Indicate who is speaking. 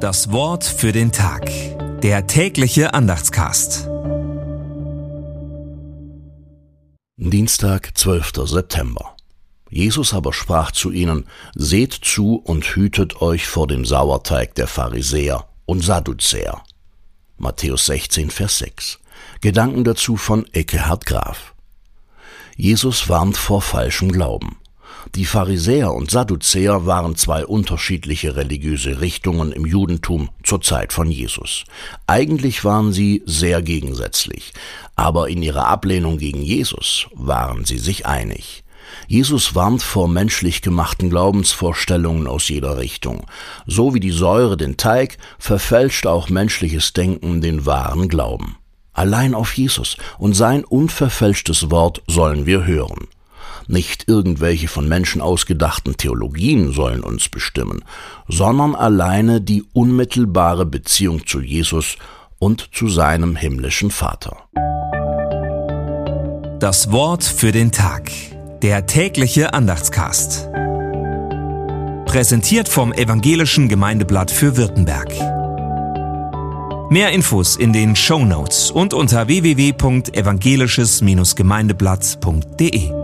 Speaker 1: Das Wort für den Tag. Der tägliche Andachtscast.
Speaker 2: Dienstag, 12. September. Jesus aber sprach zu ihnen, Seht zu und hütet euch vor dem Sauerteig der Pharisäer und Sadduzäer. Matthäus 16, Vers 6. Gedanken dazu von Eckehard Graf. Jesus warnt vor falschem Glauben. Die Pharisäer und Sadduzäer waren zwei unterschiedliche religiöse Richtungen im Judentum zur Zeit von Jesus. Eigentlich waren sie sehr gegensätzlich, aber in ihrer Ablehnung gegen Jesus waren sie sich einig. Jesus warnt vor menschlich gemachten Glaubensvorstellungen aus jeder Richtung. So wie die Säure den Teig, verfälscht auch menschliches Denken den wahren Glauben. Allein auf Jesus und sein unverfälschtes Wort sollen wir hören. Nicht irgendwelche von Menschen ausgedachten Theologien sollen uns bestimmen, sondern alleine die unmittelbare Beziehung zu Jesus und zu seinem himmlischen Vater.
Speaker 1: Das Wort für den Tag. Der tägliche Andachtscast. Präsentiert vom Evangelischen Gemeindeblatt für Württemberg. Mehr Infos in den Show Notes und unter www.evangelisches-gemeindeblatt.de.